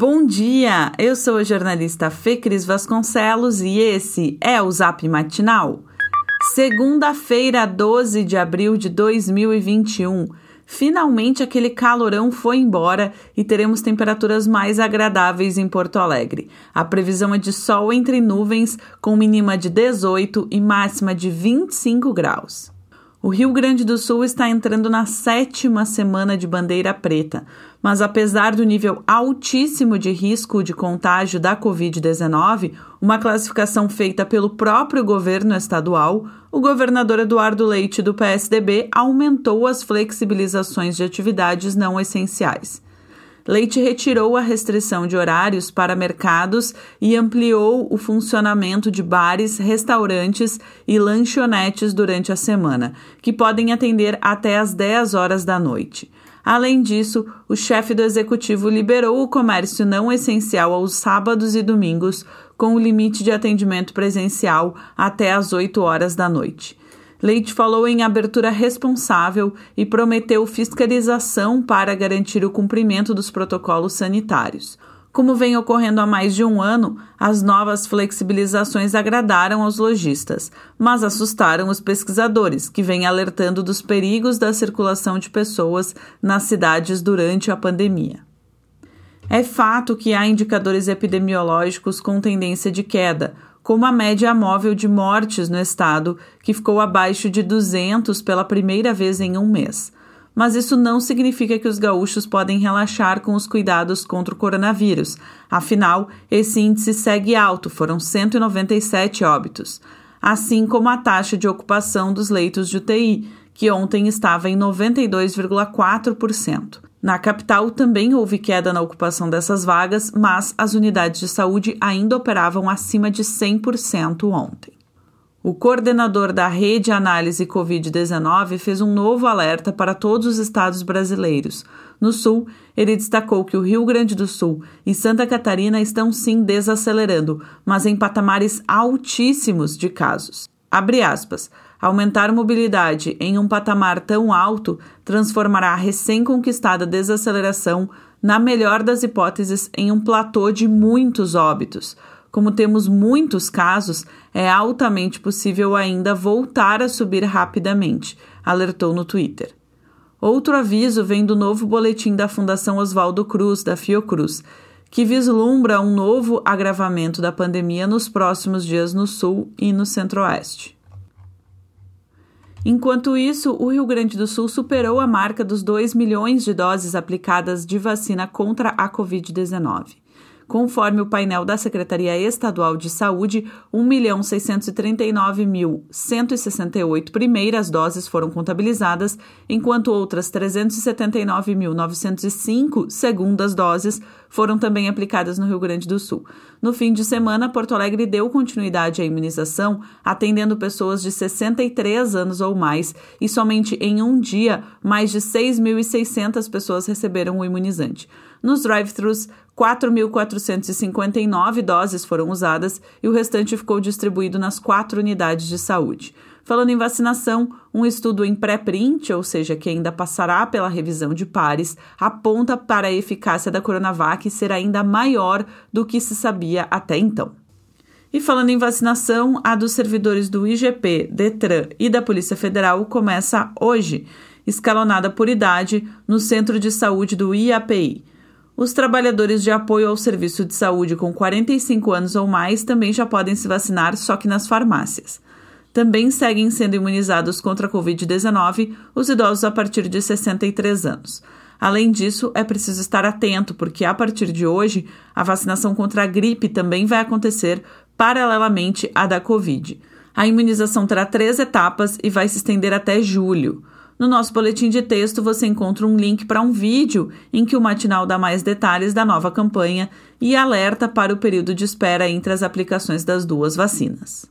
Bom dia! Eu sou a jornalista Fê Cris Vasconcelos e esse é o Zap Matinal. Segunda-feira, 12 de abril de 2021. Finalmente aquele calorão foi embora e teremos temperaturas mais agradáveis em Porto Alegre. A previsão é de sol entre nuvens, com mínima de 18 e máxima de 25 graus. O Rio Grande do Sul está entrando na sétima semana de bandeira preta, mas apesar do nível altíssimo de risco de contágio da Covid-19, uma classificação feita pelo próprio governo estadual, o governador Eduardo Leite, do PSDB, aumentou as flexibilizações de atividades não essenciais. Leite retirou a restrição de horários para mercados e ampliou o funcionamento de bares, restaurantes e lanchonetes durante a semana, que podem atender até às 10 horas da noite. Além disso, o chefe do executivo liberou o comércio não essencial aos sábados e domingos, com o limite de atendimento presencial até às 8 horas da noite. Leite falou em abertura responsável e prometeu fiscalização para garantir o cumprimento dos protocolos sanitários. Como vem ocorrendo há mais de um ano, as novas flexibilizações agradaram aos lojistas, mas assustaram os pesquisadores, que vêm alertando dos perigos da circulação de pessoas nas cidades durante a pandemia. É fato que há indicadores epidemiológicos com tendência de queda, como a média móvel de mortes no estado, que ficou abaixo de 200 pela primeira vez em um mês. Mas isso não significa que os gaúchos podem relaxar com os cuidados contra o coronavírus. Afinal, esse índice segue alto, foram 197 óbitos. Assim como a taxa de ocupação dos leitos de UTI, que ontem estava em 92,4%. Na capital também houve queda na ocupação dessas vagas, mas as unidades de saúde ainda operavam acima de 100% ontem. O coordenador da Rede Análise Covid-19 fez um novo alerta para todos os estados brasileiros. No Sul, ele destacou que o Rio Grande do Sul e Santa Catarina estão sim desacelerando, mas em patamares altíssimos de casos. Abre aspas. Aumentar mobilidade em um patamar tão alto transformará a recém-conquistada desaceleração, na melhor das hipóteses, em um platô de muitos óbitos. Como temos muitos casos, é altamente possível ainda voltar a subir rapidamente, alertou no Twitter. Outro aviso vem do novo boletim da Fundação Oswaldo Cruz, da Fiocruz, que vislumbra um novo agravamento da pandemia nos próximos dias no Sul e no Centro-Oeste. Enquanto isso, o Rio Grande do Sul superou a marca dos 2 milhões de doses aplicadas de vacina contra a Covid-19. Conforme o painel da Secretaria Estadual de Saúde, 1.639.168 primeiras doses foram contabilizadas, enquanto outras 379.905 segundas doses foram também aplicadas no Rio Grande do Sul. No fim de semana, Porto Alegre deu continuidade à imunização, atendendo pessoas de 63 anos ou mais, e somente em um dia, mais de 6.600 pessoas receberam o imunizante. Nos drive-thrus, 4.459 doses foram usadas e o restante ficou distribuído nas quatro unidades de saúde. Falando em vacinação, um estudo em pré-print, ou seja, que ainda passará pela revisão de pares, aponta para a eficácia da Coronavac ser ainda maior do que se sabia até então. E falando em vacinação, a dos servidores do IGP, Detran e da Polícia Federal começa hoje, escalonada por idade, no Centro de Saúde do IAPI. Os trabalhadores de apoio ao serviço de saúde com 45 anos ou mais também já podem se vacinar, só que nas farmácias. Também seguem sendo imunizados contra a Covid-19 os idosos a partir de 63 anos. Além disso, é preciso estar atento, porque a partir de hoje, a vacinação contra a gripe também vai acontecer paralelamente à da Covid. A imunização terá três etapas e vai se estender até julho. No nosso boletim de texto você encontra um link para um vídeo em que o matinal dá mais detalhes da nova campanha e alerta para o período de espera entre as aplicações das duas vacinas.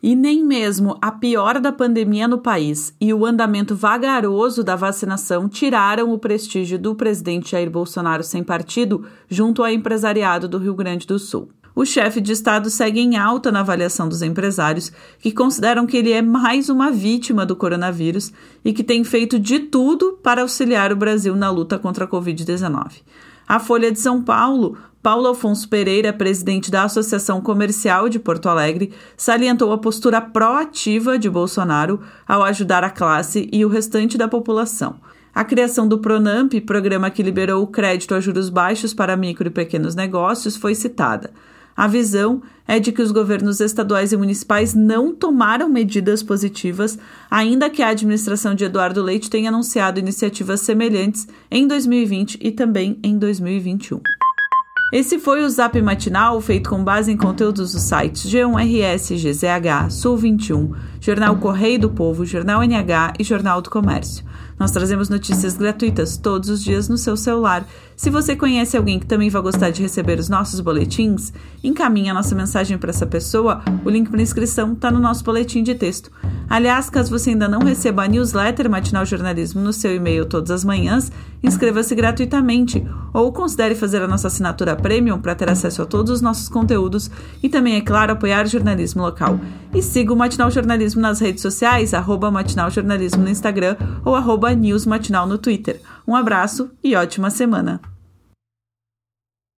E nem mesmo a pior da pandemia no país e o andamento vagaroso da vacinação tiraram o prestígio do presidente Jair Bolsonaro sem partido junto ao empresariado do Rio Grande do Sul o chefe de Estado segue em alta na avaliação dos empresários, que consideram que ele é mais uma vítima do coronavírus e que tem feito de tudo para auxiliar o Brasil na luta contra a Covid-19. A Folha de São Paulo Paulo Afonso Pereira, presidente da Associação Comercial de Porto Alegre, salientou a postura proativa de Bolsonaro ao ajudar a classe e o restante da população. A criação do Pronamp, programa que liberou o crédito a juros baixos para micro e pequenos negócios, foi citada. A visão é de que os governos estaduais e municipais não tomaram medidas positivas, ainda que a administração de Eduardo Leite tenha anunciado iniciativas semelhantes em 2020 e também em 2021. Esse foi o Zap Matinal, feito com base em conteúdos dos sites G1RS, GZH, Sul 21, Jornal Correio do Povo, Jornal NH e Jornal do Comércio. Nós trazemos notícias gratuitas todos os dias no seu celular. Se você conhece alguém que também vai gostar de receber os nossos boletins, encaminhe a nossa mensagem para essa pessoa. O link para inscrição está no nosso boletim de texto. Aliás, caso você ainda não receba a newsletter Matinal Jornalismo no seu e-mail todas as manhãs, inscreva-se gratuitamente ou considere fazer a nossa assinatura premium para ter acesso a todos os nossos conteúdos e também, é claro, apoiar o jornalismo local. E siga o Matinal Jornalismo nas redes sociais, arroba Matinal Jornalismo no Instagram ou arroba News Matinal no Twitter. Um abraço e ótima semana!